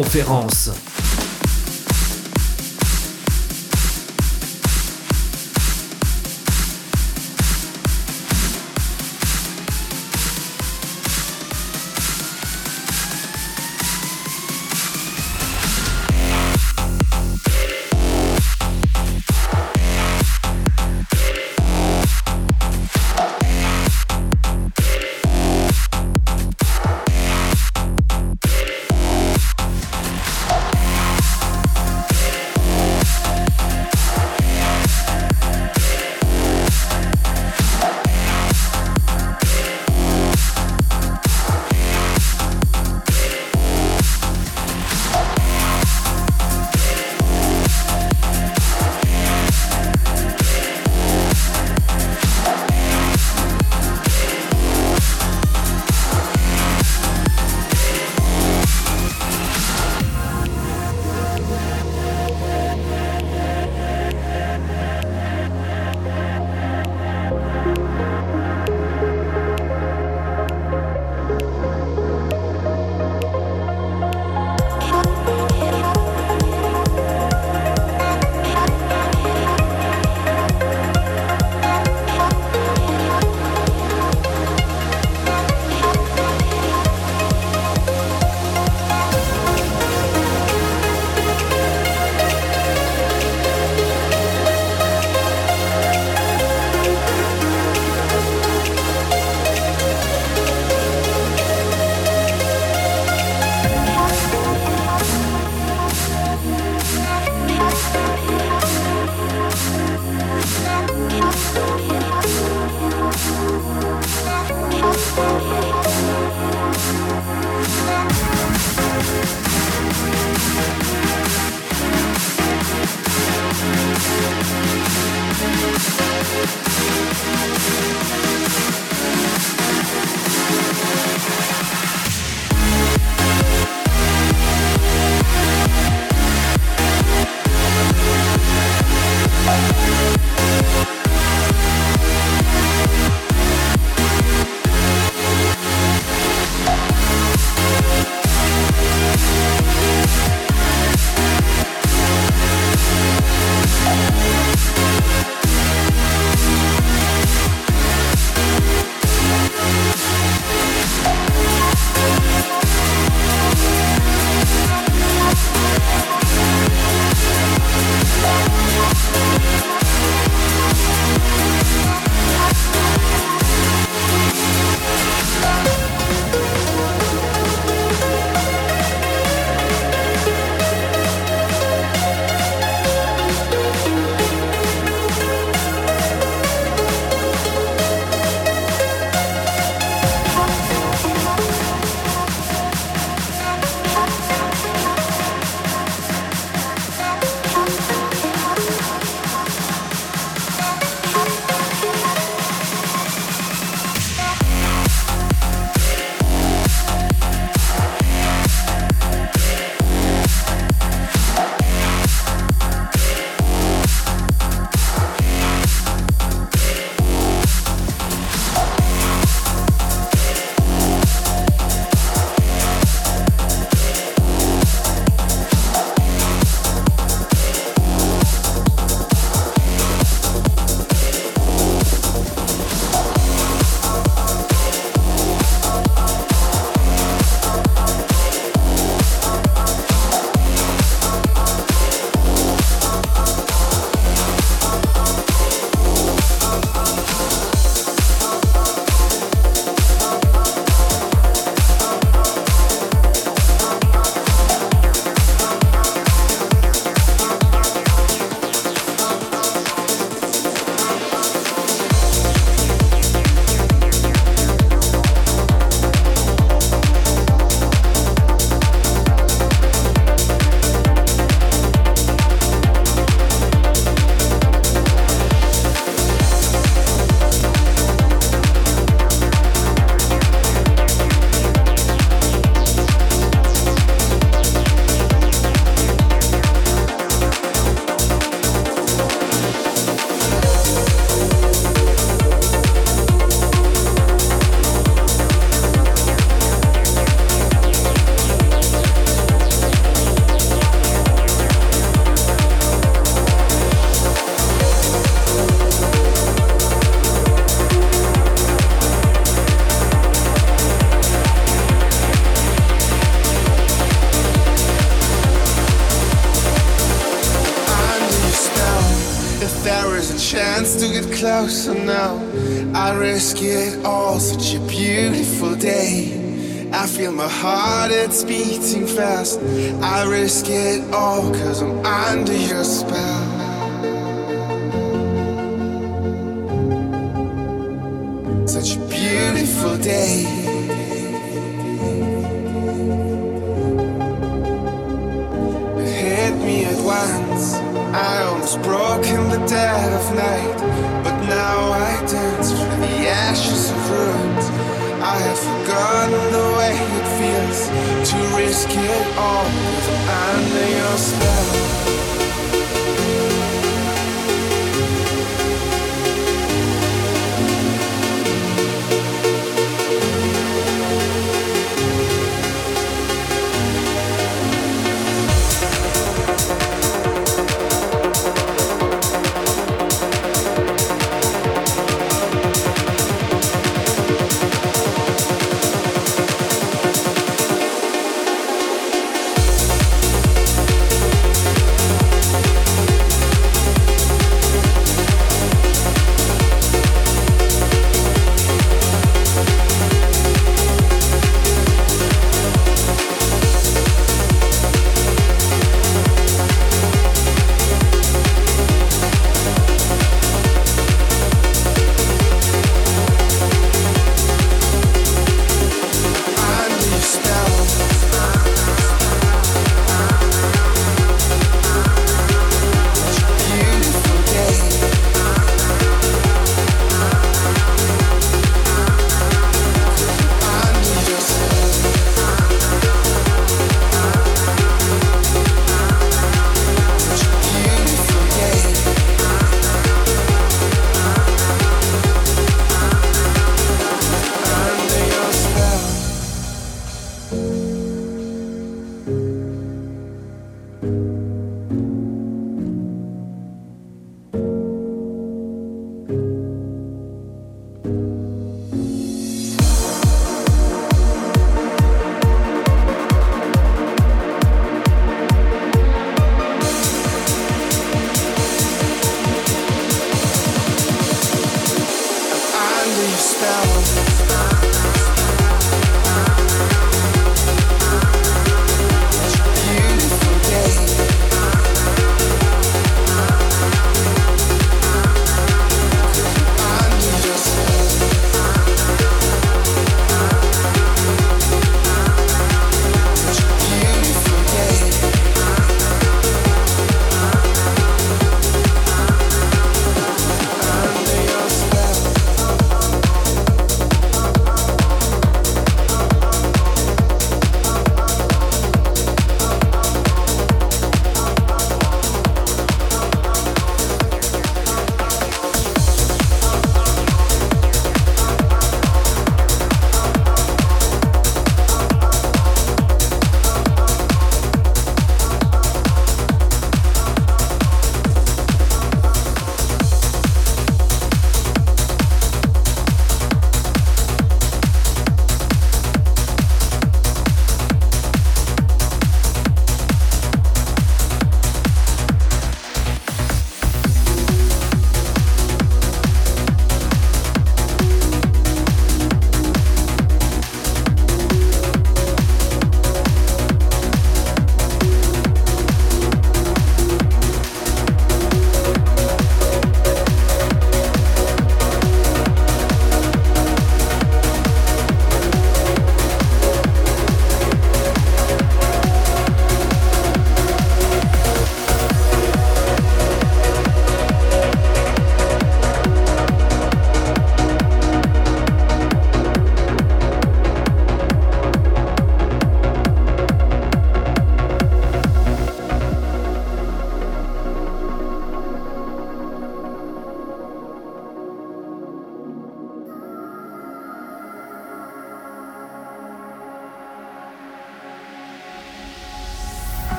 Conférence.